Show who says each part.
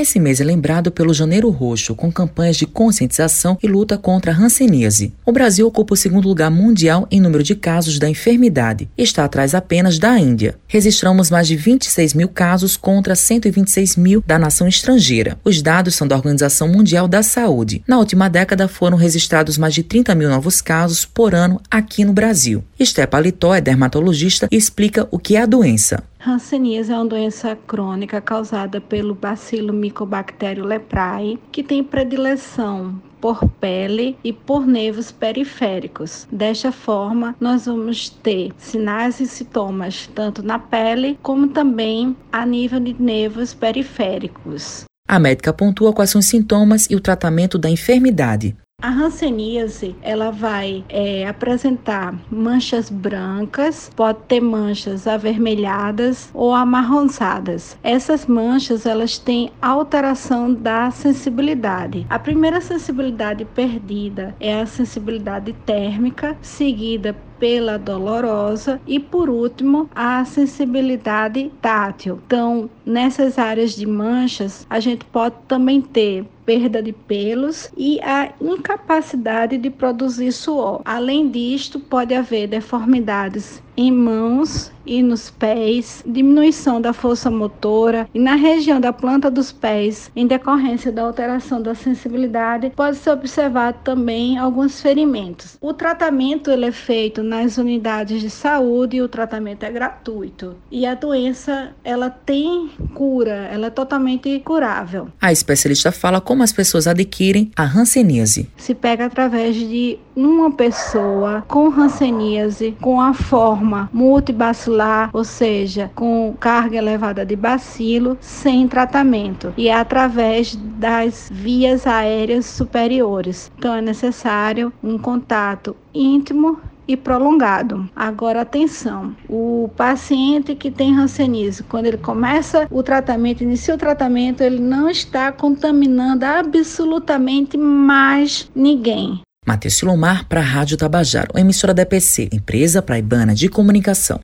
Speaker 1: Esse mês é lembrado pelo Janeiro Roxo, com campanhas de conscientização e luta contra a hanseníase. O Brasil ocupa o segundo lugar mundial em número de casos da enfermidade e está atrás apenas da Índia. Registramos mais de 26 mil casos contra 126 mil da nação estrangeira. Os dados são da Organização Mundial da Saúde. Na última década foram registrados mais de 30 mil novos casos por ano aqui no Brasil. Esté Paletó é dermatologista e explica o que é a doença.
Speaker 2: Hanseníase é uma doença crônica causada pelo bacilo Mycobacterium leprae, que tem predileção por pele e por nervos periféricos. Desta forma, nós vamos ter sinais e sintomas tanto na pele como também a nível de nervos periféricos.
Speaker 1: A médica pontua quais são os sintomas e o tratamento da enfermidade.
Speaker 2: A hanseníase, ela vai é, apresentar manchas brancas, pode ter manchas avermelhadas ou amarronzadas. Essas manchas, elas têm alteração da sensibilidade. A primeira sensibilidade perdida é a sensibilidade térmica, seguida pela dolorosa e por último a sensibilidade tátil. Então, nessas áreas de manchas, a gente pode também ter perda de pelos e a incapacidade de produzir suor. Além disto, pode haver deformidades em mãos e nos pés, diminuição da força motora e na região da planta dos pés, em decorrência da alteração da sensibilidade, pode-se observar também alguns ferimentos. O tratamento ele é feito nas unidades de saúde e o tratamento é gratuito. E a doença ela tem cura, ela é totalmente curável.
Speaker 1: A especialista fala como as pessoas adquirem a hanseníase.
Speaker 2: Se pega através de uma pessoa com hanseníase com a forma multibacilar, ou seja, com carga elevada de bacilo, sem tratamento, e é através das vias aéreas superiores. Então é necessário um contato íntimo e prolongado. Agora, atenção: o paciente que tem hanseníase, quando ele começa o tratamento, inicia o tratamento, ele não está contaminando absolutamente mais ninguém.
Speaker 1: Matheus Silomar para a Rádio Tabajaro, emissora da EPC, empresa praibana de comunicação.